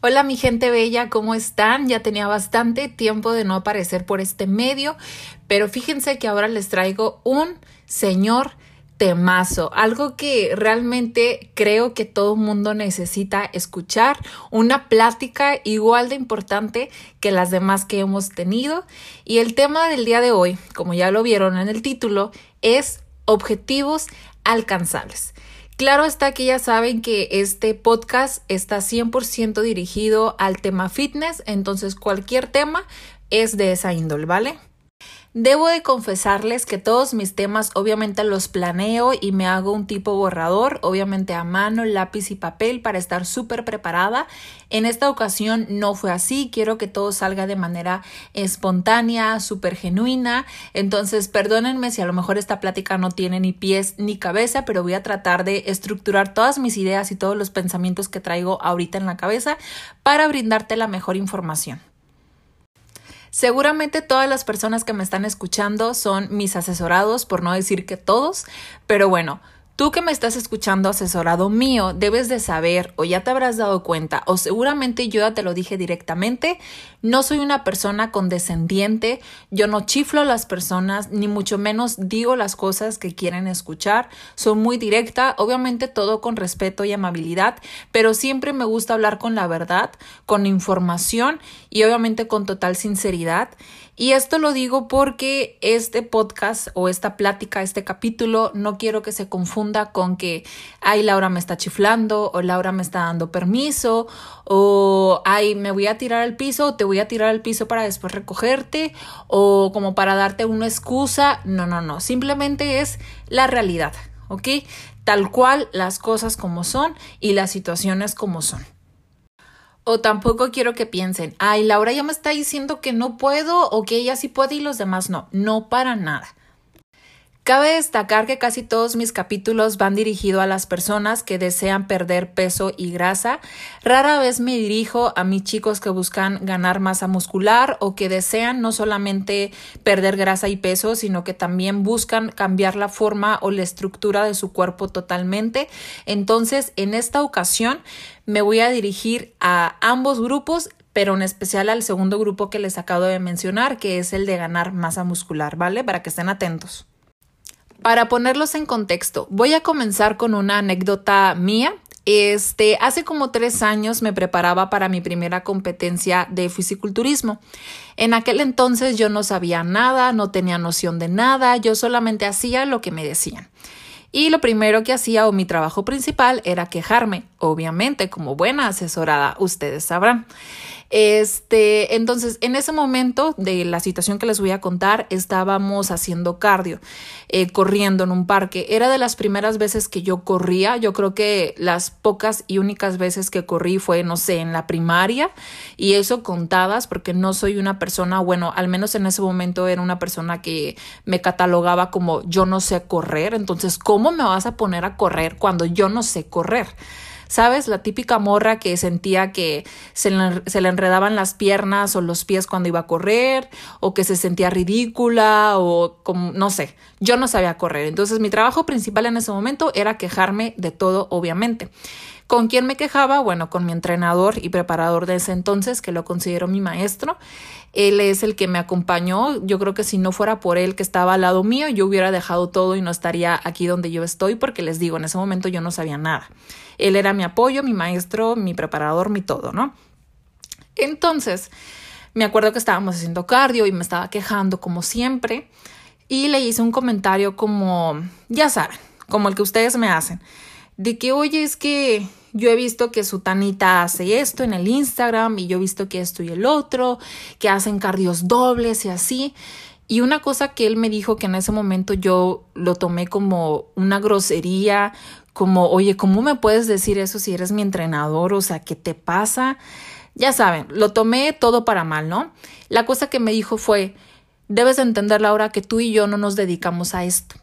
Hola mi gente bella, ¿cómo están? Ya tenía bastante tiempo de no aparecer por este medio, pero fíjense que ahora les traigo un señor temazo, algo que realmente creo que todo mundo necesita escuchar, una plática igual de importante que las demás que hemos tenido. Y el tema del día de hoy, como ya lo vieron en el título, es objetivos alcanzables. Claro está que ya saben que este podcast está 100% dirigido al tema fitness, entonces cualquier tema es de esa índole, ¿vale? Debo de confesarles que todos mis temas obviamente los planeo y me hago un tipo borrador, obviamente a mano, lápiz y papel para estar súper preparada. En esta ocasión no fue así, quiero que todo salga de manera espontánea, súper genuina. Entonces, perdónenme si a lo mejor esta plática no tiene ni pies ni cabeza, pero voy a tratar de estructurar todas mis ideas y todos los pensamientos que traigo ahorita en la cabeza para brindarte la mejor información. Seguramente todas las personas que me están escuchando son mis asesorados, por no decir que todos, pero bueno, Tú que me estás escuchando asesorado mío, debes de saber o ya te habrás dado cuenta o seguramente yo ya te lo dije directamente, no soy una persona condescendiente, yo no chiflo a las personas, ni mucho menos digo las cosas que quieren escuchar, soy muy directa, obviamente todo con respeto y amabilidad, pero siempre me gusta hablar con la verdad, con información y obviamente con total sinceridad. Y esto lo digo porque este podcast o esta plática, este capítulo, no quiero que se confunda con que, ay, Laura me está chiflando o Laura me está dando permiso o, ay, me voy a tirar al piso o te voy a tirar al piso para después recogerte o como para darte una excusa. No, no, no, simplemente es la realidad, ¿ok? Tal cual las cosas como son y las situaciones como son. O tampoco quiero que piensen, ay, Laura ya me está diciendo que no puedo o que ella sí puede y los demás no. No para nada. Cabe destacar que casi todos mis capítulos van dirigidos a las personas que desean perder peso y grasa. Rara vez me dirijo a mis chicos que buscan ganar masa muscular o que desean no solamente perder grasa y peso, sino que también buscan cambiar la forma o la estructura de su cuerpo totalmente. Entonces, en esta ocasión me voy a dirigir a ambos grupos pero en especial al segundo grupo que les acabo de mencionar, que es el de ganar masa muscular, ¿vale? Para que estén atentos. Para ponerlos en contexto, voy a comenzar con una anécdota mía. Este, hace como tres años me preparaba para mi primera competencia de fisiculturismo. En aquel entonces yo no sabía nada, no tenía noción de nada, yo solamente hacía lo que me decían. Y lo primero que hacía o mi trabajo principal era quejarme, obviamente como buena asesorada, ustedes sabrán. Este, entonces, en ese momento de la situación que les voy a contar, estábamos haciendo cardio, eh, corriendo en un parque. Era de las primeras veces que yo corría. Yo creo que las pocas y únicas veces que corrí fue, no sé, en la primaria y eso contadas porque no soy una persona, bueno, al menos en ese momento era una persona que me catalogaba como yo no sé correr. Entonces, ¿cómo me vas a poner a correr cuando yo no sé correr? ¿Sabes? La típica morra que sentía que se le, enredaban las piernas o los pies cuando iba a correr, o que se sentía ridícula, o como, no sé, yo no sabía correr. Entonces mi trabajo principal en ese momento era quejarme de todo, obviamente. ¿Con quién me quejaba? Bueno, con mi entrenador y preparador de ese entonces, que lo considero mi maestro. Él es el que me acompañó. Yo creo que si no fuera por él que estaba al lado mío, yo hubiera dejado todo y no estaría aquí donde yo estoy, porque les digo, en ese momento yo no sabía nada. Él era mi apoyo, mi maestro, mi preparador, mi todo, ¿no? Entonces, me acuerdo que estábamos haciendo cardio y me estaba quejando como siempre y le hice un comentario como, ya saben, como el que ustedes me hacen de que, oye, es que yo he visto que su tanita hace esto en el Instagram y yo he visto que esto y el otro, que hacen cardios dobles y así. Y una cosa que él me dijo que en ese momento yo lo tomé como una grosería, como, oye, ¿cómo me puedes decir eso si eres mi entrenador? O sea, ¿qué te pasa? Ya saben, lo tomé todo para mal, ¿no? La cosa que me dijo fue, debes entender, Laura, que tú y yo no nos dedicamos a esto.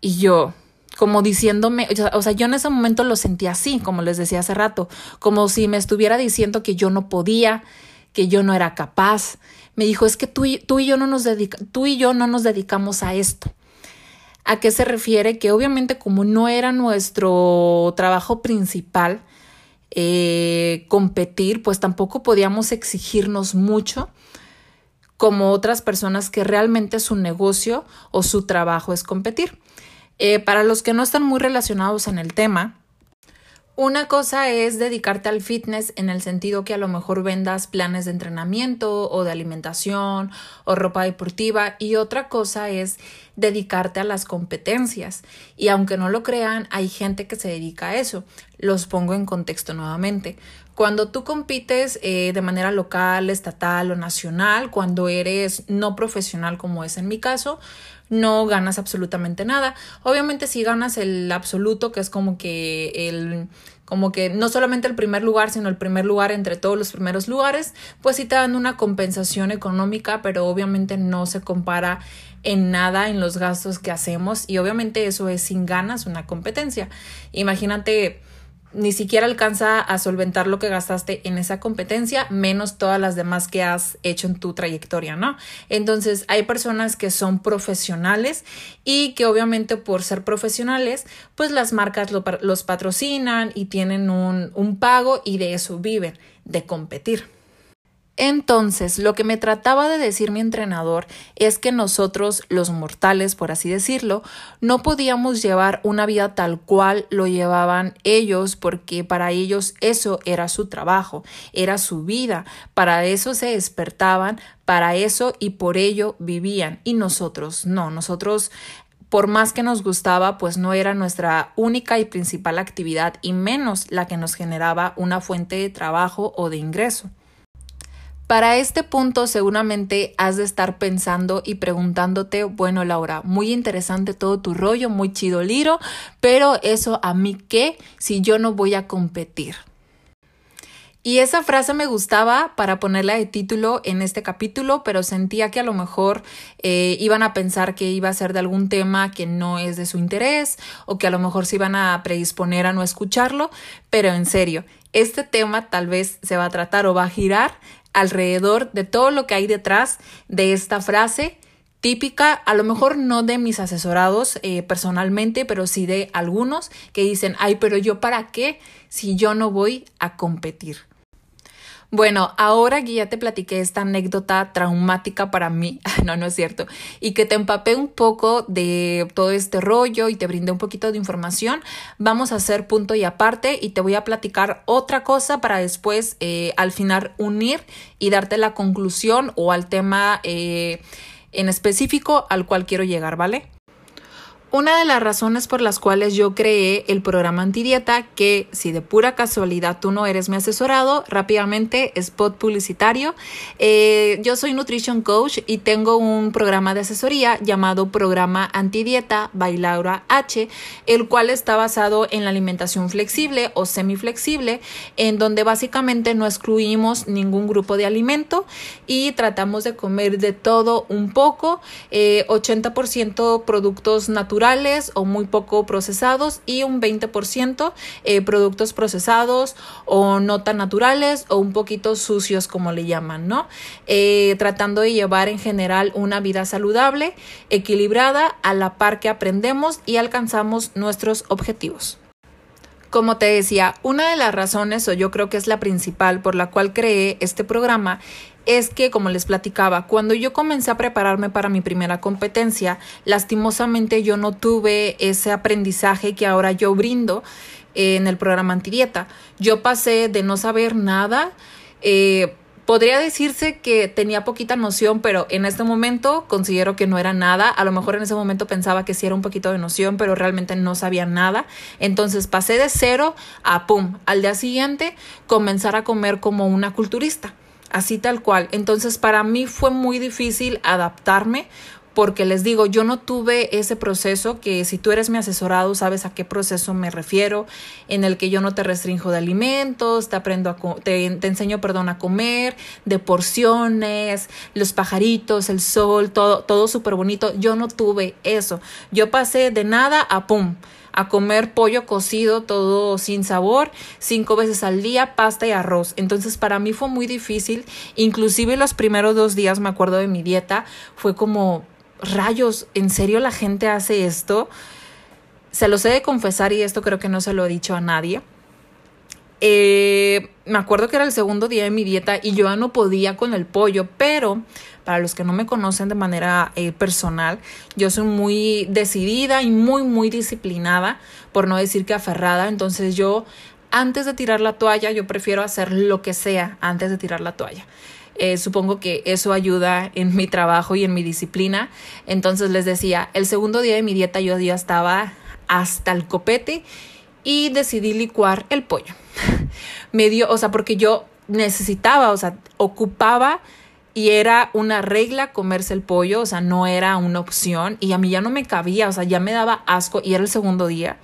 Y yo, como diciéndome, o sea, yo en ese momento lo sentí así, como les decía hace rato, como si me estuviera diciendo que yo no podía, que yo no era capaz. Me dijo, es que tú y, tú y yo no nos dedica, tú y yo no nos dedicamos a esto. ¿A qué se refiere? Que obviamente como no era nuestro trabajo principal, eh, competir, pues tampoco podíamos exigirnos mucho como otras personas que realmente su negocio o su trabajo es competir. Eh, para los que no están muy relacionados en el tema, una cosa es dedicarte al fitness en el sentido que a lo mejor vendas planes de entrenamiento o de alimentación o ropa deportiva y otra cosa es dedicarte a las competencias. Y aunque no lo crean, hay gente que se dedica a eso. Los pongo en contexto nuevamente. Cuando tú compites eh, de manera local, estatal o nacional, cuando eres no profesional como es en mi caso, no ganas absolutamente nada. Obviamente si ganas el absoluto, que es como que el como que no solamente el primer lugar, sino el primer lugar entre todos los primeros lugares, pues sí te dan una compensación económica, pero obviamente no se compara en nada en los gastos que hacemos y obviamente eso es sin ganas una competencia. Imagínate ni siquiera alcanza a solventar lo que gastaste en esa competencia, menos todas las demás que has hecho en tu trayectoria, ¿no? Entonces, hay personas que son profesionales y que obviamente por ser profesionales, pues las marcas los patrocinan y tienen un, un pago y de eso viven, de competir. Entonces, lo que me trataba de decir mi entrenador es que nosotros, los mortales, por así decirlo, no podíamos llevar una vida tal cual lo llevaban ellos, porque para ellos eso era su trabajo, era su vida, para eso se despertaban, para eso y por ello vivían, y nosotros no, nosotros por más que nos gustaba, pues no era nuestra única y principal actividad y menos la que nos generaba una fuente de trabajo o de ingreso. Para este punto seguramente has de estar pensando y preguntándote, bueno Laura, muy interesante todo tu rollo, muy chido liro, pero eso a mí qué si yo no voy a competir. Y esa frase me gustaba para ponerla de título en este capítulo, pero sentía que a lo mejor eh, iban a pensar que iba a ser de algún tema que no es de su interés o que a lo mejor se iban a predisponer a no escucharlo, pero en serio, este tema tal vez se va a tratar o va a girar alrededor de todo lo que hay detrás de esta frase típica, a lo mejor no de mis asesorados eh, personalmente, pero sí de algunos que dicen, ay, pero yo para qué si yo no voy a competir. Bueno, ahora que ya te platiqué esta anécdota traumática para mí, no, no es cierto, y que te empapé un poco de todo este rollo y te brindé un poquito de información, vamos a hacer punto y aparte y te voy a platicar otra cosa para después eh, al final unir y darte la conclusión o al tema eh, en específico al cual quiero llegar, ¿vale? Una de las razones por las cuales yo creé el programa antidieta, que si de pura casualidad tú no eres mi asesorado, rápidamente spot publicitario. Eh, yo soy nutrition coach y tengo un programa de asesoría llamado Programa Antidieta by Laura H, el cual está basado en la alimentación flexible o semiflexible, en donde básicamente no excluimos ningún grupo de alimento y tratamos de comer de todo un poco, 80% eh, productos naturales o muy poco procesados y un 20% eh, productos procesados o no tan naturales o un poquito sucios como le llaman, ¿no? Eh, tratando de llevar en general una vida saludable, equilibrada, a la par que aprendemos y alcanzamos nuestros objetivos. Como te decía, una de las razones, o yo creo que es la principal por la cual creé este programa, es que, como les platicaba, cuando yo comencé a prepararme para mi primera competencia, lastimosamente yo no tuve ese aprendizaje que ahora yo brindo en el programa antidieta. Yo pasé de no saber nada. Eh, podría decirse que tenía poquita noción, pero en este momento considero que no era nada. A lo mejor en ese momento pensaba que sí era un poquito de noción, pero realmente no sabía nada. Entonces pasé de cero a pum. Al día siguiente comenzar a comer como una culturista así tal cual. Entonces para mí fue muy difícil adaptarme porque les digo, yo no tuve ese proceso que si tú eres mi asesorado sabes a qué proceso me refiero, en el que yo no te restringo de alimentos, te aprendo a te, te enseño, perdón, a comer, de porciones, los pajaritos, el sol, todo todo súper bonito. Yo no tuve eso. Yo pasé de nada a pum a comer pollo cocido todo sin sabor, cinco veces al día, pasta y arroz. Entonces para mí fue muy difícil, inclusive los primeros dos días me acuerdo de mi dieta, fue como, rayos, ¿en serio la gente hace esto? Se los he de confesar y esto creo que no se lo he dicho a nadie. Eh, me acuerdo que era el segundo día de mi dieta y yo ya no podía con el pollo, pero para los que no me conocen de manera eh, personal, yo soy muy decidida y muy, muy disciplinada, por no decir que aferrada. Entonces yo, antes de tirar la toalla, yo prefiero hacer lo que sea antes de tirar la toalla. Eh, supongo que eso ayuda en mi trabajo y en mi disciplina. Entonces les decía, el segundo día de mi dieta yo ya estaba hasta el copete y decidí licuar el pollo. Me dio, o sea, porque yo necesitaba, o sea, ocupaba y era una regla comerse el pollo, o sea, no era una opción y a mí ya no me cabía, o sea, ya me daba asco y era el segundo día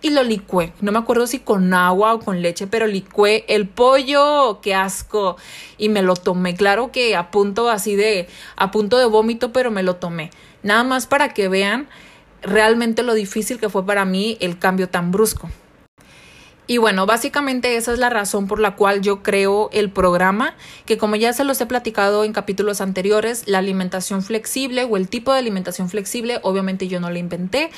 y lo licué. No me acuerdo si con agua o con leche, pero licué el pollo, qué asco. Y me lo tomé. Claro que a punto así de, a punto de vómito, pero me lo tomé. Nada más para que vean realmente lo difícil que fue para mí el cambio tan brusco. Y bueno, básicamente esa es la razón por la cual yo creo el programa, que como ya se los he platicado en capítulos anteriores, la alimentación flexible o el tipo de alimentación flexible, obviamente yo no la inventé,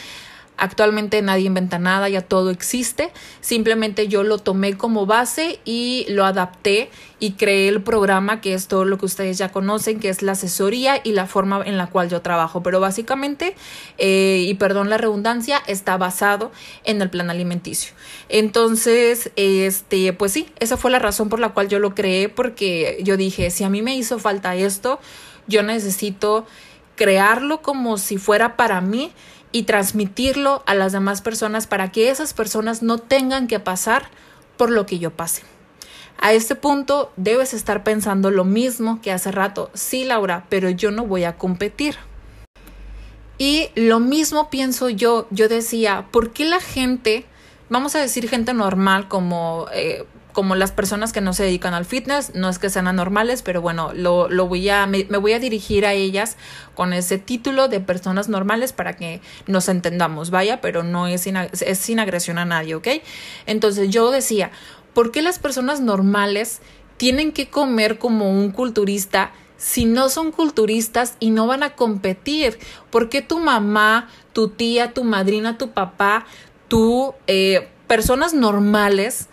Actualmente nadie inventa nada, ya todo existe. Simplemente yo lo tomé como base y lo adapté y creé el programa que es todo lo que ustedes ya conocen, que es la asesoría y la forma en la cual yo trabajo. Pero básicamente, eh, y perdón la redundancia, está basado en el plan alimenticio. Entonces, este, pues sí, esa fue la razón por la cual yo lo creé, porque yo dije, si a mí me hizo falta esto, yo necesito crearlo como si fuera para mí y transmitirlo a las demás personas para que esas personas no tengan que pasar por lo que yo pase. A este punto debes estar pensando lo mismo que hace rato. Sí, Laura, pero yo no voy a competir. Y lo mismo pienso yo. Yo decía, ¿por qué la gente, vamos a decir gente normal como eh, como las personas que no se dedican al fitness, no es que sean anormales, pero bueno, lo, lo voy a, me, voy a dirigir a ellas con ese título de personas normales para que nos entendamos, vaya, pero no es sin, es sin agresión a nadie, ¿ok? Entonces yo decía, ¿por qué las personas normales tienen que comer como un culturista si no son culturistas y no van a competir? ¿Por qué tu mamá, tu tía, tu madrina, tu papá, tú, eh, personas normales,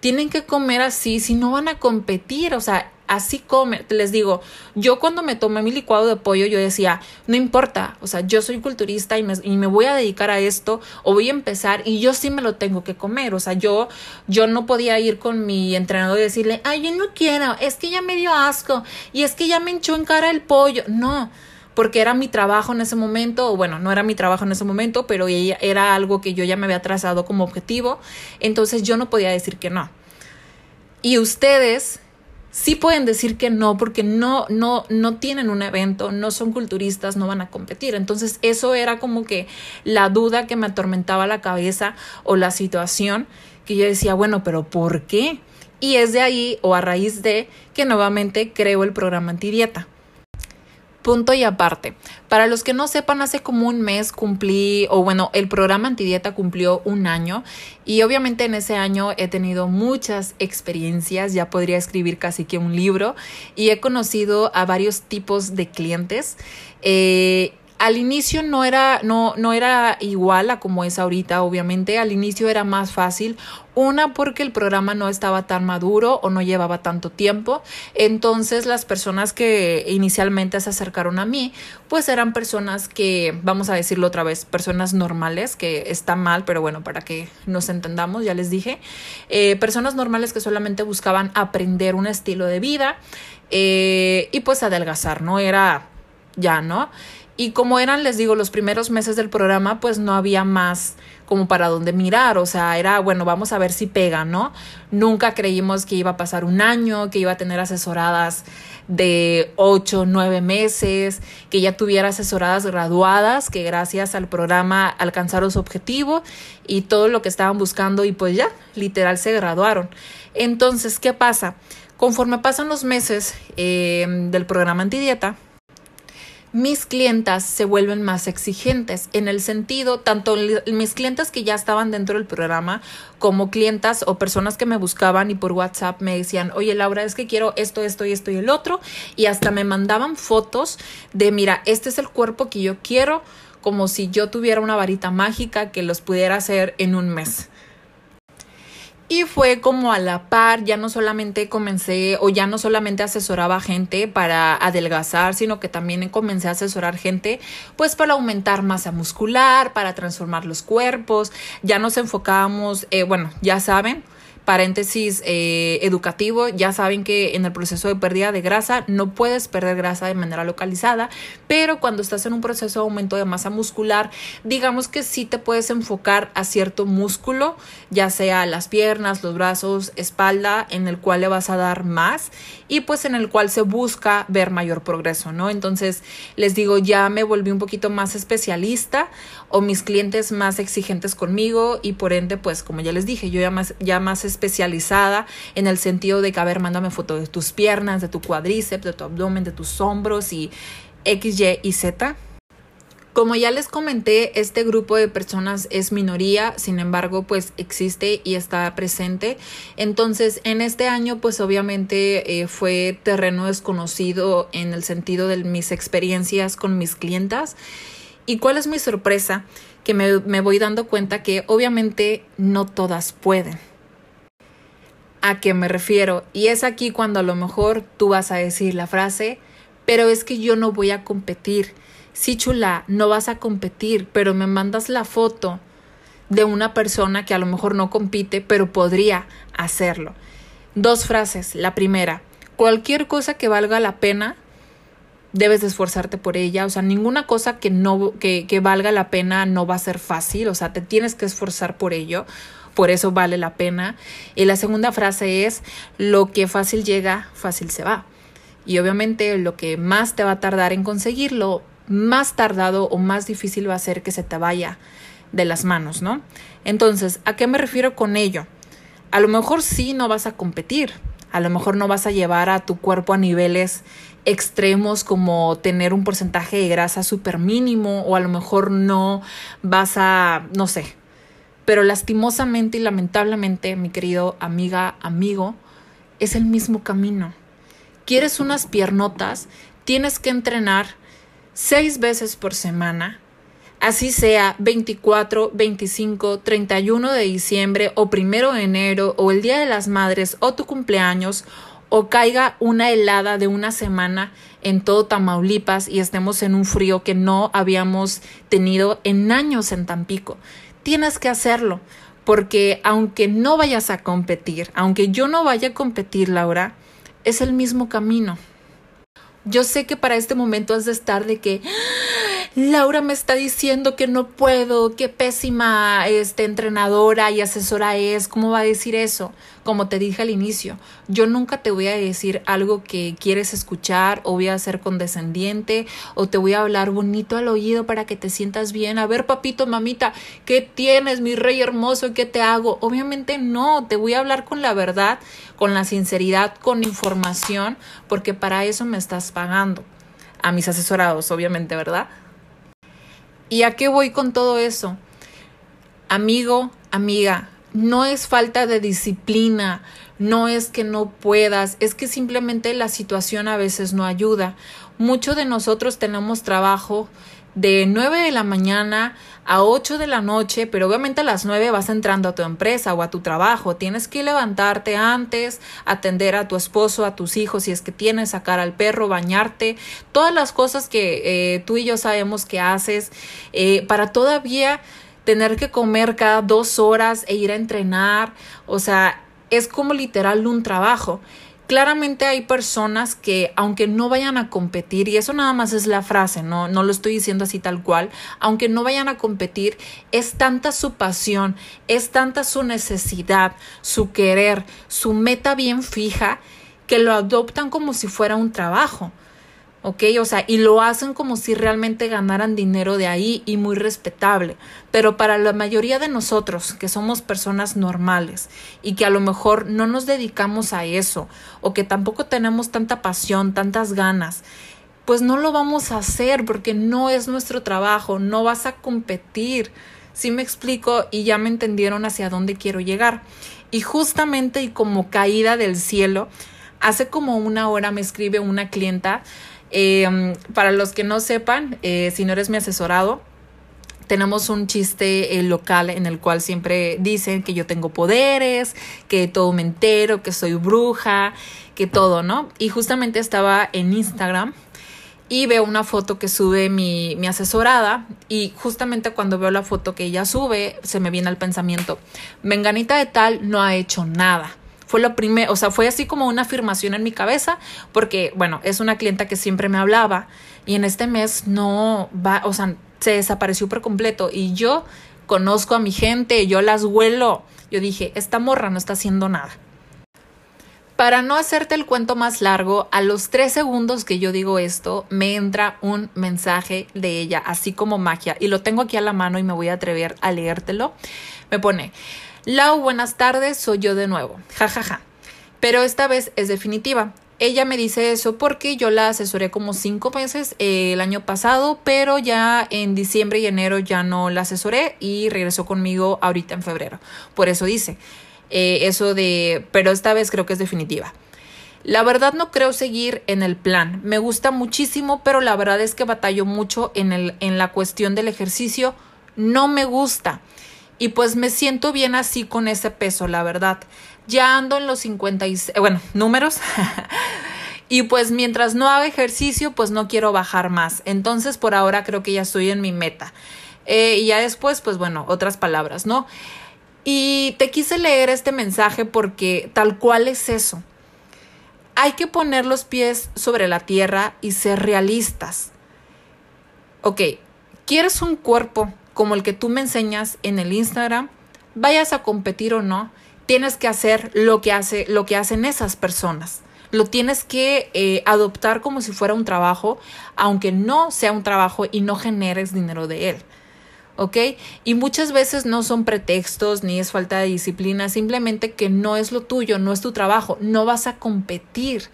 tienen que comer así si no van a competir, o sea, así comen. Les digo, yo cuando me tomé mi licuado de pollo, yo decía, no importa, o sea, yo soy culturista y me, y me, voy a dedicar a esto o voy a empezar y yo sí me lo tengo que comer, o sea, yo, yo no podía ir con mi entrenador y decirle, ay, yo no quiero, es que ya me dio asco y es que ya me hinchó en cara el pollo, no porque era mi trabajo en ese momento, o bueno, no era mi trabajo en ese momento, pero era algo que yo ya me había trazado como objetivo, entonces yo no podía decir que no. Y ustedes sí pueden decir que no porque no no no tienen un evento, no son culturistas, no van a competir. Entonces, eso era como que la duda que me atormentaba la cabeza o la situación que yo decía, bueno, pero ¿por qué? Y es de ahí o a raíz de que nuevamente creo el programa antidieta. Punto y aparte. Para los que no sepan, hace como un mes cumplí, o bueno, el programa Antidieta cumplió un año y obviamente en ese año he tenido muchas experiencias, ya podría escribir casi que un libro y he conocido a varios tipos de clientes. Eh, al inicio no era, no, no era igual a como es ahorita, obviamente. Al inicio era más fácil. Una, porque el programa no estaba tan maduro o no llevaba tanto tiempo. Entonces, las personas que inicialmente se acercaron a mí, pues eran personas que, vamos a decirlo otra vez, personas normales, que está mal, pero bueno, para que nos entendamos, ya les dije. Eh, personas normales que solamente buscaban aprender un estilo de vida eh, y pues adelgazar, ¿no? Era ya, ¿no? Y como eran, les digo, los primeros meses del programa, pues no había más como para dónde mirar, o sea, era, bueno, vamos a ver si pega, ¿no? Nunca creímos que iba a pasar un año, que iba a tener asesoradas de ocho, nueve meses, que ya tuviera asesoradas graduadas, que gracias al programa alcanzaron su objetivo y todo lo que estaban buscando y pues ya, literal, se graduaron. Entonces, ¿qué pasa? Conforme pasan los meses eh, del programa antidieta, mis clientas se vuelven más exigentes en el sentido, tanto mis clientas que ya estaban dentro del programa como clientas o personas que me buscaban y por WhatsApp me decían, oye Laura, es que quiero esto, esto y esto y el otro, y hasta me mandaban fotos de, mira, este es el cuerpo que yo quiero, como si yo tuviera una varita mágica que los pudiera hacer en un mes. Y fue como a la par, ya no solamente comencé o ya no solamente asesoraba gente para adelgazar, sino que también comencé a asesorar gente pues para aumentar masa muscular, para transformar los cuerpos. Ya nos enfocábamos, eh, bueno, ya saben, paréntesis eh, educativo, ya saben que en el proceso de pérdida de grasa no puedes perder grasa de manera localizada, pero cuando estás en un proceso de aumento de masa muscular, digamos que sí te puedes enfocar a cierto músculo, ya sea las piernas, los brazos, espalda, en el cual le vas a dar más y pues en el cual se busca ver mayor progreso, ¿no? Entonces, les digo, ya me volví un poquito más especialista o mis clientes más exigentes conmigo y por ende, pues como ya les dije, yo ya más, ya más especializada en el sentido de que, a ver, mándame foto de tus piernas, de tu cuádriceps, de tu abdomen, de tus hombros y X, Y y Z. Como ya les comenté, este grupo de personas es minoría, sin embargo, pues existe y está presente. Entonces, en este año, pues obviamente eh, fue terreno desconocido en el sentido de mis experiencias con mis clientas. ¿Y cuál es mi sorpresa? Que me, me voy dando cuenta que obviamente no todas pueden. ¿A qué me refiero? Y es aquí cuando a lo mejor tú vas a decir la frase, pero es que yo no voy a competir. Sí, chula, no vas a competir, pero me mandas la foto de una persona que a lo mejor no compite, pero podría hacerlo. Dos frases. La primera, cualquier cosa que valga la pena, debes de esforzarte por ella. O sea, ninguna cosa que no, que, que valga la pena no va a ser fácil. O sea, te tienes que esforzar por ello por eso vale la pena. Y la segunda frase es, lo que fácil llega, fácil se va. Y obviamente lo que más te va a tardar en conseguirlo, más tardado o más difícil va a ser que se te vaya de las manos, ¿no? Entonces, ¿a qué me refiero con ello? A lo mejor sí no vas a competir, a lo mejor no vas a llevar a tu cuerpo a niveles extremos como tener un porcentaje de grasa súper mínimo o a lo mejor no vas a, no sé, pero lastimosamente y lamentablemente, mi querido amiga, amigo, es el mismo camino. ¿Quieres unas piernotas? Tienes que entrenar seis veces por semana, así sea 24, 25, 31 de diciembre o primero de enero o el Día de las Madres o tu cumpleaños o caiga una helada de una semana en todo Tamaulipas y estemos en un frío que no habíamos tenido en años en Tampico tienes que hacerlo, porque aunque no vayas a competir, aunque yo no vaya a competir, Laura, es el mismo camino. Yo sé que para este momento has de estar de que Laura me está diciendo que no puedo, qué pésima este, entrenadora y asesora es, ¿cómo va a decir eso? Como te dije al inicio, yo nunca te voy a decir algo que quieres escuchar o voy a ser condescendiente o te voy a hablar bonito al oído para que te sientas bien. A ver, papito, mamita, ¿qué tienes, mi rey hermoso? ¿Qué te hago? Obviamente no, te voy a hablar con la verdad, con la sinceridad, con información, porque para eso me estás pagando. A mis asesorados, obviamente, ¿verdad? ¿Y a qué voy con todo eso? Amigo, amiga, no es falta de disciplina, no es que no puedas, es que simplemente la situación a veces no ayuda. Muchos de nosotros tenemos trabajo de 9 de la mañana a 8 de la noche, pero obviamente a las 9 vas entrando a tu empresa o a tu trabajo. Tienes que levantarte antes, atender a tu esposo, a tus hijos, si es que tienes, sacar al perro, bañarte, todas las cosas que eh, tú y yo sabemos que haces eh, para todavía tener que comer cada dos horas e ir a entrenar. O sea, es como literal un trabajo. Claramente hay personas que, aunque no vayan a competir, y eso nada más es la frase, no, no lo estoy diciendo así tal cual, aunque no vayan a competir, es tanta su pasión, es tanta su necesidad, su querer, su meta bien fija, que lo adoptan como si fuera un trabajo. ¿Ok? O sea, y lo hacen como si realmente ganaran dinero de ahí y muy respetable. Pero para la mayoría de nosotros, que somos personas normales y que a lo mejor no nos dedicamos a eso o que tampoco tenemos tanta pasión, tantas ganas, pues no lo vamos a hacer porque no es nuestro trabajo, no vas a competir. Sí me explico y ya me entendieron hacia dónde quiero llegar. Y justamente y como caída del cielo, hace como una hora me escribe una clienta Em, para los que no sepan, eh, si no eres mi asesorado, tenemos un chiste eh, local en el cual siempre dicen que yo tengo poderes, que todo me entero, que soy bruja, que todo, ¿no? Y justamente estaba en Instagram y veo una foto que sube mi, mi, asesorada y justamente cuando veo la foto que ella sube se me viene el pensamiento, Menganita de tal no ha hecho nada. Fue lo primero, o sea, fue así como una afirmación en mi cabeza porque, bueno, es una clienta que siempre me hablaba y en este mes no va, o sea, se desapareció por completo y yo conozco a mi gente, yo las huelo. Yo dije, esta morra no está haciendo nada. Para no hacerte el cuento más largo, a los tres segundos que yo digo esto, me entra un mensaje de ella, así como magia, y lo tengo aquí a la mano y me voy a atrever a leértelo. Me pone, Lau, buenas tardes, soy yo de nuevo, jajaja. Ja, ja. Pero esta vez es definitiva. Ella me dice eso porque yo la asesoré como cinco meses eh, el año pasado, pero ya en diciembre y enero ya no la asesoré y regresó conmigo ahorita en febrero. Por eso dice, eh, eso de, pero esta vez creo que es definitiva. La verdad no creo seguir en el plan. Me gusta muchísimo, pero la verdad es que batallo mucho en, el, en la cuestión del ejercicio. No me gusta. Y pues me siento bien así con ese peso, la verdad. Ya ando en los 56, bueno, números. y pues mientras no haga ejercicio, pues no quiero bajar más. Entonces por ahora creo que ya estoy en mi meta. Eh, y ya después, pues bueno, otras palabras, ¿no? Y te quise leer este mensaje porque tal cual es eso. Hay que poner los pies sobre la tierra y ser realistas. Ok, ¿quieres un cuerpo como el que tú me enseñas en el Instagram? Vayas a competir o no, tienes que hacer lo que, hace, lo que hacen esas personas. Lo tienes que eh, adoptar como si fuera un trabajo, aunque no sea un trabajo y no generes dinero de él. ¿ok? Y muchas veces no son pretextos ni es falta de disciplina, simplemente que no es lo tuyo, no es tu trabajo, no vas a competir,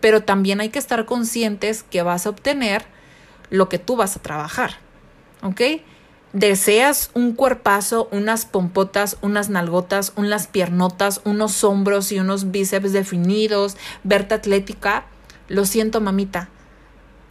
pero también hay que estar conscientes que vas a obtener lo que tú vas a trabajar, ¿ok? Deseas un cuerpazo, unas pompotas, unas nalgotas, unas piernotas, unos hombros y unos bíceps definidos, verte atlética, lo siento mamita,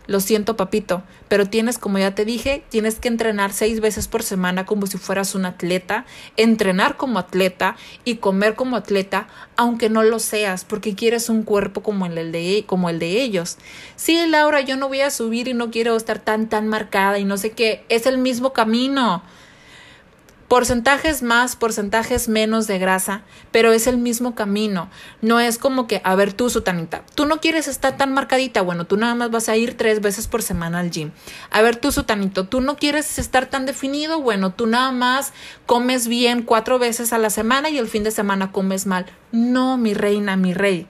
lo siento, papito, pero tienes, como ya te dije, tienes que entrenar seis veces por semana como si fueras un atleta, entrenar como atleta y comer como atleta, aunque no lo seas, porque quieres un cuerpo como el de, como el de ellos. Sí, Laura, yo no voy a subir y no quiero estar tan, tan marcada y no sé qué, es el mismo camino porcentajes más, porcentajes menos de grasa, pero es el mismo camino. No es como que, a ver, tú, Sutanita, tú no quieres estar tan marcadita, bueno, tú nada más vas a ir tres veces por semana al gym. A ver, tú, Sutanito, tú no quieres estar tan definido, bueno, tú nada más comes bien cuatro veces a la semana y el fin de semana comes mal. No, mi reina, mi rey.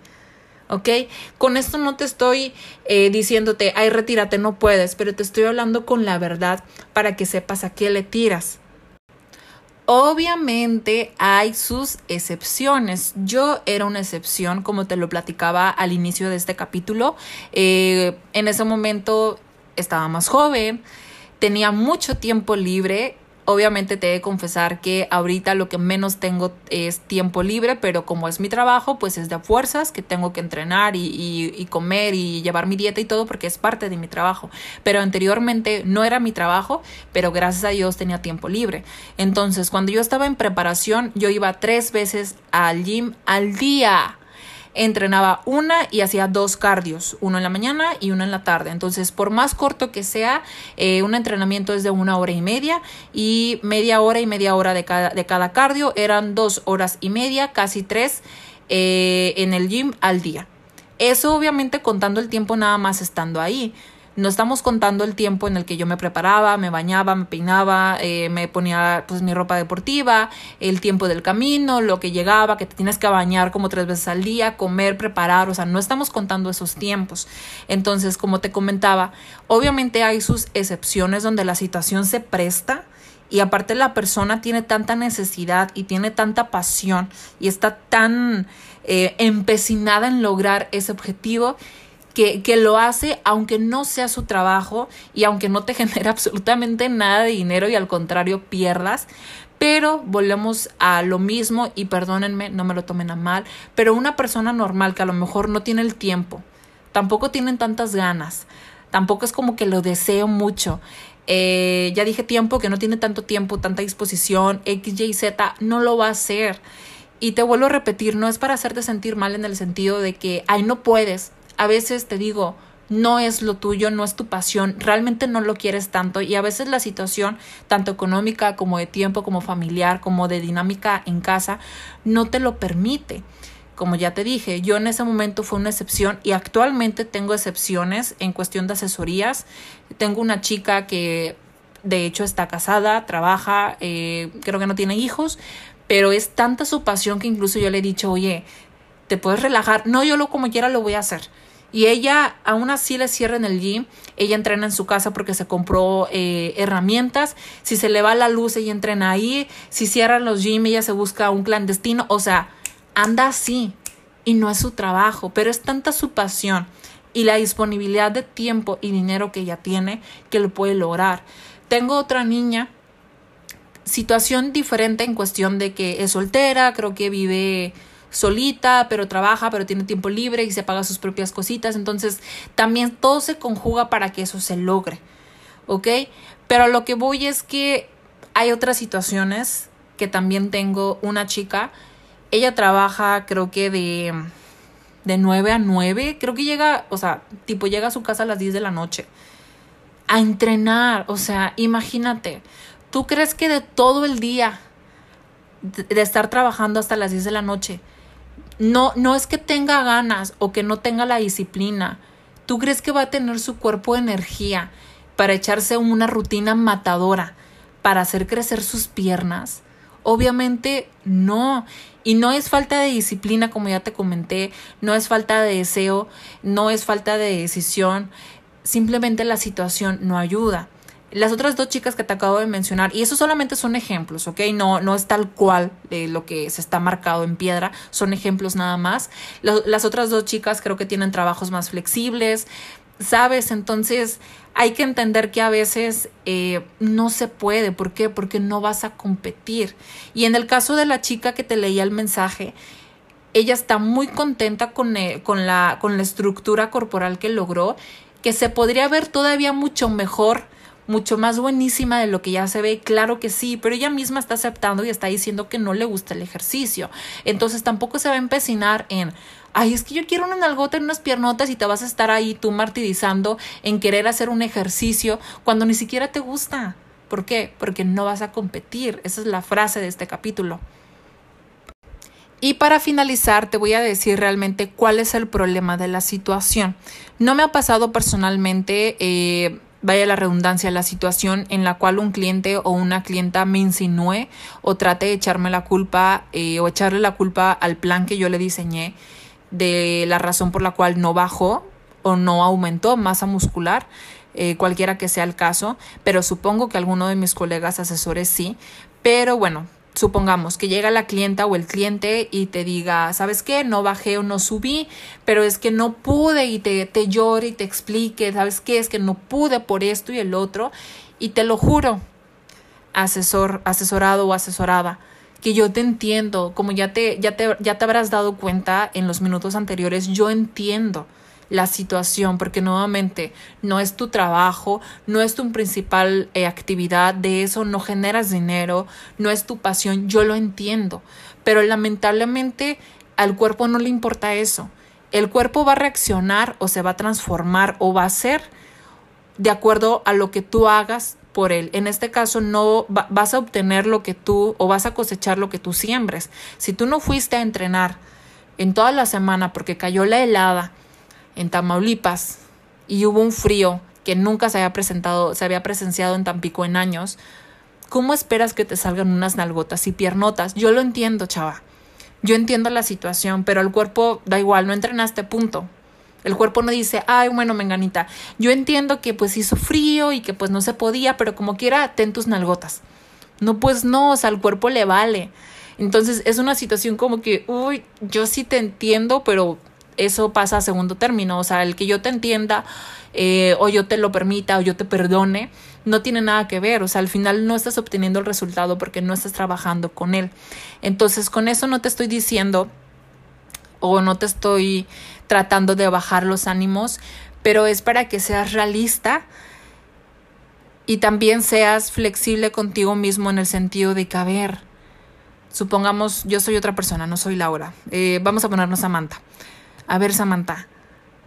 ¿ok? Con esto no te estoy eh, diciéndote, ay, retírate, no puedes, pero te estoy hablando con la verdad para que sepas a qué le tiras. Obviamente hay sus excepciones. Yo era una excepción, como te lo platicaba al inicio de este capítulo. Eh, en ese momento estaba más joven, tenía mucho tiempo libre Obviamente te he de confesar que ahorita lo que menos tengo es tiempo libre, pero como es mi trabajo, pues es de fuerzas que tengo que entrenar y, y, comer y llevar mi dieta y todo porque es parte de mi trabajo. Pero anteriormente no era mi trabajo, pero gracias a Dios tenía tiempo libre. Entonces, cuando yo estaba en preparación, yo iba tres veces al gym al día entrenaba una y hacía dos cardios, uno en la mañana y uno en la tarde. Entonces, por más corto que sea, eh, un entrenamiento es de una hora y media y media hora y media hora de cada, de cada cardio eran dos horas y media, casi tres eh, en el gym al día. Eso obviamente contando el tiempo nada más estando ahí. No estamos contando el tiempo en el que yo me preparaba, me bañaba, me peinaba, eh, me ponía pues mi ropa deportiva, el tiempo del camino, lo que llegaba, que te tienes que bañar como tres veces al día, comer, preparar, o sea, no estamos contando esos tiempos. Entonces, como te comentaba, obviamente hay sus excepciones donde la situación se presta y aparte la persona tiene tanta necesidad y tiene tanta pasión y está tan eh, empecinada en lograr ese objetivo que, lo hace aunque no sea su trabajo y aunque no te genere absolutamente nada de dinero y al contrario pierdas. Pero volvemos a lo mismo y perdónenme, no me lo tomen a mal, pero una persona normal que a lo mejor no tiene el tiempo, tampoco tienen tantas ganas, tampoco es como que lo deseo mucho. eh, ya dije tiempo, que no tiene tanto tiempo, tanta disposición, X, Y, Z, no lo va a hacer. Y te vuelvo a repetir, no es para hacerte sentir mal en el sentido de que, ay, no puedes. A veces te digo, no es lo tuyo, no es tu pasión, realmente no lo quieres tanto y a veces la situación, tanto económica como de tiempo, como familiar, como de dinámica en casa, no te lo permite. Como ya te dije, yo en ese momento fue una excepción y actualmente tengo excepciones en cuestión de asesorías. Tengo una chica que de hecho está casada, trabaja, eh, creo que no tiene hijos, pero es tanta su pasión que incluso yo le he dicho, oye, te puedes relajar. No, yo lo como quiera lo voy a hacer. Y ella, aún así le cierra en el gym, ella entrena en su casa porque se compró eh, herramientas. Si se le va la luz, ella entrena ahí. Si cierran los gym, ella se busca un clandestino. O sea, anda así. Y no es su trabajo, pero es tanta su pasión y la disponibilidad de tiempo y dinero que ella tiene que lo puede lograr. Tengo otra niña, situación diferente en cuestión de que es soltera, creo que vive solita, pero trabaja, pero tiene tiempo libre y se paga sus propias cositas. Entonces, también todo se conjuga para que eso se logre. ¿Ok? Pero lo que voy es que hay otras situaciones que también tengo una chica. Ella trabaja, creo que de, de 9 a 9. Creo que llega, o sea, tipo llega a su casa a las 10 de la noche. A entrenar. O sea, imagínate. ¿Tú crees que de todo el día, de estar trabajando hasta las 10 de la noche, no, no es que tenga ganas o que no tenga la disciplina. ¿Tú crees que va a tener su cuerpo de energía para echarse una rutina matadora, para hacer crecer sus piernas? Obviamente no. Y no es falta de disciplina, como ya te comenté, no es falta de deseo, no es falta de decisión, simplemente la situación no ayuda. Las otras dos chicas que te acabo de mencionar, y eso solamente son ejemplos, ¿ok? No, no es tal cual lo que se está marcado en piedra, son ejemplos nada más. las otras dos chicas creo que tienen trabajos más flexibles, ¿sabes? Entonces hay que entender que a veces eh, no se puede. ¿Por qué? Porque no vas a competir. Y en el caso de la chica que te leía el mensaje, ella está muy contenta con, eh, con, la, con la estructura corporal que logró, que se podría ver todavía mucho mejor mucho más buenísima de lo que ya se ve, claro que sí, pero ella misma está aceptando y está diciendo que no le gusta el ejercicio. Entonces tampoco se va a empecinar en, ay, es que yo quiero una nalgota en unas piernotas y te vas a estar ahí tú martirizando en querer hacer un ejercicio cuando ni siquiera te gusta. ¿Por qué? Porque no vas a competir. Esa es la frase de este capítulo. Y para finalizar, te voy a decir realmente cuál es el problema de la situación. No me ha pasado personalmente, eh, vaya la redundancia, la situación en la cual un cliente o una clienta me insinúe o trate de echarme la culpa eh, o echarle la culpa al plan que yo le diseñé de la razón por la cual no bajó o no aumentó masa muscular, eh, cualquiera que sea el caso, pero supongo que alguno de mis colegas asesores sí. Pero bueno, supongamos que llega la clienta o el cliente y te diga, ¿sabes qué? No bajé o no subí, pero es que no pude y te, te llore y te explique, ¿sabes qué? Es que no pude por esto y el otro. Y te lo juro, asesor, asesorado o asesorada, que yo te entiendo, como ya te, ya te, ya te habrás dado cuenta en los minutos anteriores, yo entiendo la situación, porque nuevamente no es tu trabajo, no es tu principal eh, actividad, de eso no generas dinero, no es tu pasión, yo lo entiendo, pero lamentablemente al cuerpo no le importa eso. El cuerpo va a reaccionar o se va a transformar o va a ser de acuerdo a lo que tú hagas por él. En este caso no vas a obtener lo que tú o vas a cosechar lo que tú siembres. Si tú no fuiste a entrenar en toda la semana porque cayó la helada, en Tamaulipas y hubo un frío que nunca se había presentado, se había presenciado en Tampico en años, ¿cómo esperas que te salgan unas nalgotas y piernotas? Yo lo entiendo, chava. Yo entiendo la situación, pero el cuerpo da igual, no entrenaste, punto. El cuerpo no dice, ay, bueno, menganita, yo entiendo que pues hizo frío y que pues no se podía, pero como quiera, ten tus nalgotas. No, pues no, o sea, al cuerpo le vale. Entonces es una situación como que, uy, yo sí te entiendo, pero eso pasa a segundo término. O sea, el que yo te entienda eh, o yo te lo permita o yo te perdone, no tiene nada que ver. O sea, al final no estás obteniendo el resultado porque no estás trabajando con él. Entonces, con eso no te estoy diciendo o no te estoy tratando de bajar los ánimos, pero es para que seas realista Y también seas flexible contigo mismo en el sentido de que, a ver, supongamos, yo soy otra persona, no soy Laura. Eh, vamos a ponernos Samantha. A ver, Samantha,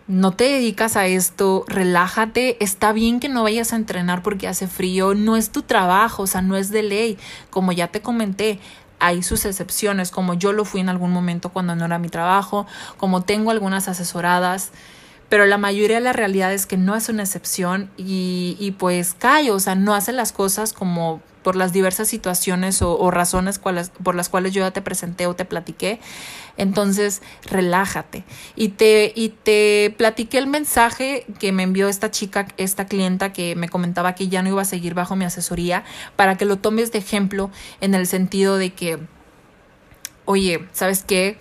no te dedicas a esto, relájate, está bien que no vayas a entrenar porque hace frío, no es tu trabajo, o sea, no es de ley, como ya te comenté. Hay sus excepciones, como yo lo fui en algún momento cuando no era mi trabajo, como tengo algunas asesoradas, pero la mayoría de la realidad es que no es una excepción y, y pues cae, o sea, no hace las cosas como por las diversas situaciones o, razones por las cuales yo ya te presenté o te platiqué. Entonces, relájate. Y te, y te platiqué el mensaje que me envió esta chica, esta clienta que me comentaba que ya no iba a seguir bajo mi asesoría, para que lo tomes de ejemplo en el sentido de que, oye, ¿sabes qué?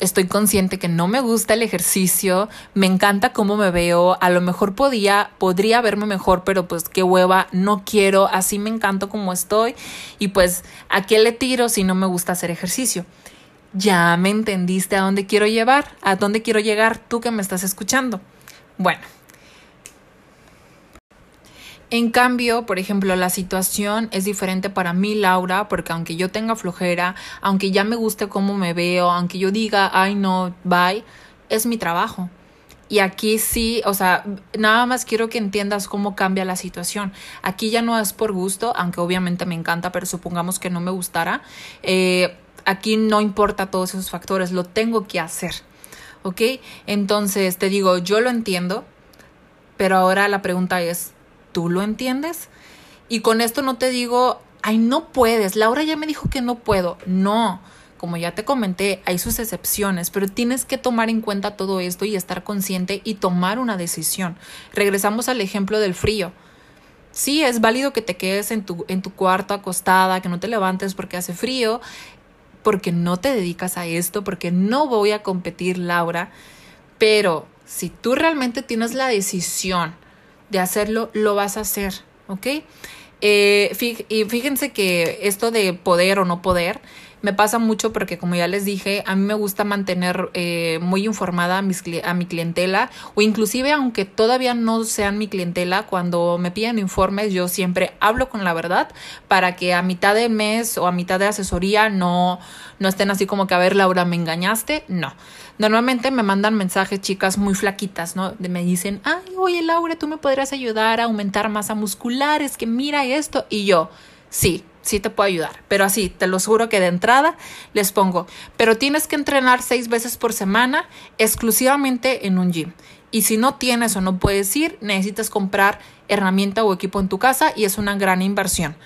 Estoy consciente que no me gusta el ejercicio, me encanta cómo me veo, a lo mejor podía, podría verme mejor, pero pues qué hueva, no quiero, así me encanto como estoy y pues a qué le tiro si no me gusta hacer ejercicio. Ya me entendiste a dónde quiero llevar, a dónde quiero llegar tú que me estás escuchando. Bueno, en cambio, por ejemplo, la situación es diferente para mí, Laura, porque aunque yo tenga flojera, aunque ya me guste cómo me veo, aunque yo diga, ay no, bye, es mi trabajo. Y aquí sí, o sea, nada más quiero que entiendas cómo cambia la situación. Aquí ya no es por gusto, aunque obviamente me encanta, pero supongamos que no me gustara. Eh, aquí no importa todos esos factores, lo tengo que hacer. ¿Ok? Entonces, te digo, yo lo entiendo, pero ahora la pregunta es, ¿Tú lo entiendes? Y con esto no te digo, ay, no puedes, Laura ya me dijo que no puedo. No, como ya te comenté, hay sus excepciones, pero tienes que tomar en cuenta todo esto y estar consciente y tomar una decisión. Regresamos al ejemplo del frío. Sí, es válido que te quedes en tu, en tu cuarto acostada, que no te levantes porque hace frío, porque no te dedicas a esto, porque no voy a competir, Laura. Pero si tú realmente tienes la decisión, de hacerlo, lo vas a hacer, ¿ok? Eh, y fíjense que esto de poder o no poder me pasa mucho porque como ya les dije, a mí me gusta mantener eh, muy informada a, mis, a mi clientela o inclusive aunque todavía no sean mi clientela, cuando me piden informes yo siempre hablo con la verdad para que a mitad de mes o a mitad de asesoría no, no estén así como que a ver Laura me engañaste, no. Normalmente me mandan mensajes chicas muy flaquitas, ¿no? Me dicen, ay, oye Laura, tú me podrías ayudar a aumentar masa muscular, es que mira esto. Y yo, sí, sí te puedo ayudar. Pero así, te lo juro que de entrada les pongo, pero tienes que entrenar seis veces por semana exclusivamente en un gym. Y si no tienes o no puedes ir, necesitas comprar herramienta o equipo en tu casa y es una gran inversión.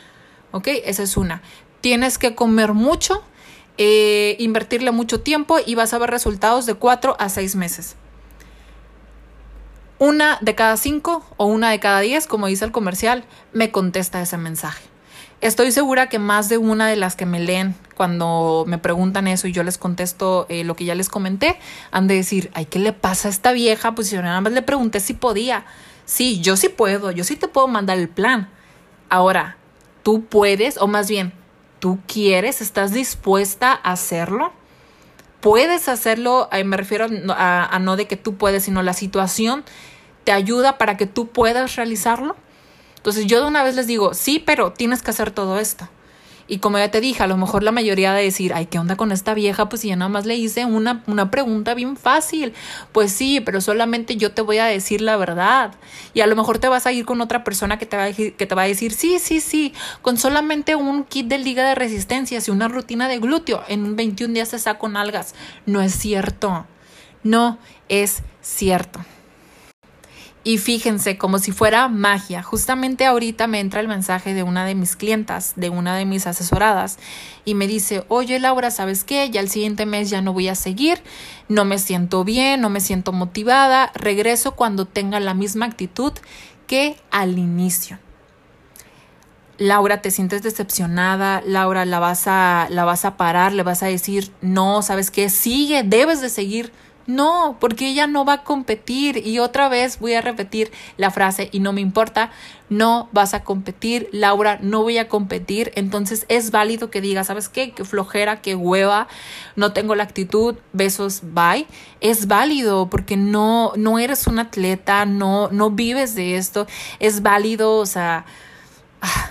¿Ok? Esa es una. Tienes que comer mucho eh, invertirle mucho tiempo y vas a ver resultados de 4 a 6 meses. Una de cada 5 o una de cada 10, como dice el comercial, me contesta ese mensaje. Estoy segura que más de una de las que me leen cuando me preguntan eso y yo les contesto eh, lo que ya les comenté, han de decir, ay, ¿qué le pasa a esta vieja? Pues yo nada más le pregunté si podía. Sí, yo sí puedo, yo sí te puedo mandar el plan. Ahora, tú puedes, o más bien, tú quieres, estás dispuesta a hacerlo. Puedes hacerlo, me refiero a, a no de que tú puedes, sino la situación te ayuda para que tú puedas realizarlo. Entonces yo de una vez les digo, sí, pero tienes que hacer todo esto. Y como ya te dije, a lo mejor la mayoría de decir, ay, ¿qué onda con esta vieja? Pues ya nada más le hice una, una pregunta bien fácil. Pues sí, pero solamente yo te voy a decir la verdad. Y a lo mejor te vas a ir con otra persona que te va a decir, que te va a decir sí, sí, sí, con solamente un kit de liga de resistencia y una rutina de glúteo, en 21 días te saco algas. No es cierto. No es cierto. Y fíjense, como si fuera magia, justamente ahorita me entra el mensaje de una de mis clientas, de una de mis asesoradas, y me dice, oye Laura, ¿sabes qué? Ya el siguiente mes ya no voy a seguir, no me siento bien, no me siento motivada, regreso cuando tenga la misma actitud que al inicio. Laura, te sientes decepcionada, Laura, la vas a, la vas a parar, le vas a decir, no, ¿sabes qué? Sigue, debes de seguir no, porque ella no va a competir. Y otra vez voy a repetir la frase y no me importa, no vas a competir, Laura, no voy a competir. Entonces es válido que diga, ¿sabes qué? Que flojera, que hueva, no tengo la actitud, besos, bye. Es válido porque no, no eres un atleta, no, no vives de esto. Es válido, o sea ah,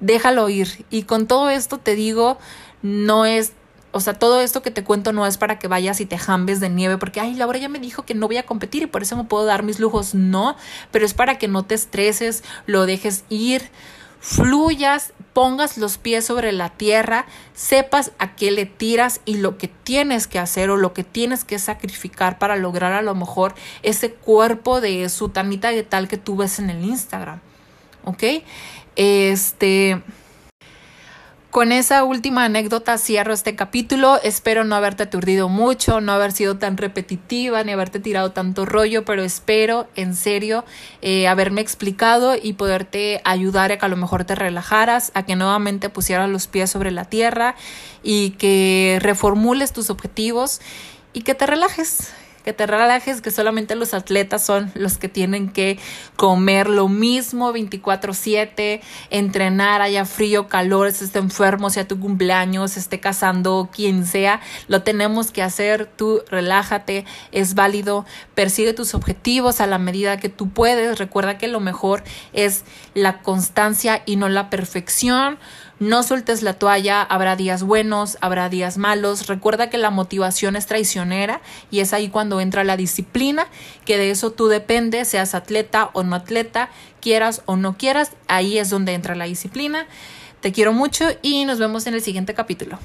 déjalo ir. Y con todo esto te digo, no es o sea, todo esto que te cuento no es para que vayas y te jambes de nieve, porque, ay, Laura ya me dijo que no voy a competir y por eso me puedo dar mis lujos. No, pero es para que no te estreses, lo dejes ir, fluyas, pongas los pies sobre la tierra, sepas a qué le tiras y lo que tienes que hacer o lo que tienes que sacrificar para lograr a lo mejor ese cuerpo de sutanita de tal que tú ves en el Instagram. ¿Ok? Este. Con esa última anécdota cierro este capítulo. Espero no haberte aturdido mucho, no haber sido tan repetitiva, ni haberte tirado tanto rollo, pero espero en serio eh, haberme explicado y poderte ayudar a que a lo mejor te relajaras, a que nuevamente pusieras los pies sobre la tierra y que reformules tus objetivos y que te relajes que te relajes, que solamente los atletas son los que tienen que comer lo mismo 24/7, entrenar, haya frío, calor, esté enfermo, sea tu cumpleaños, esté casando, quien sea, lo tenemos que hacer, tú relájate, es válido, persigue tus objetivos a la medida que tú puedes, recuerda que lo mejor es la constancia y no la perfección. No sueltes la toalla, habrá días buenos, habrá días malos. Recuerda que la motivación es traicionera y es ahí cuando entra la disciplina, que de eso tú dependes, seas atleta o no atleta, quieras o no quieras, ahí es donde entra la disciplina. Te quiero mucho y nos vemos en el siguiente capítulo.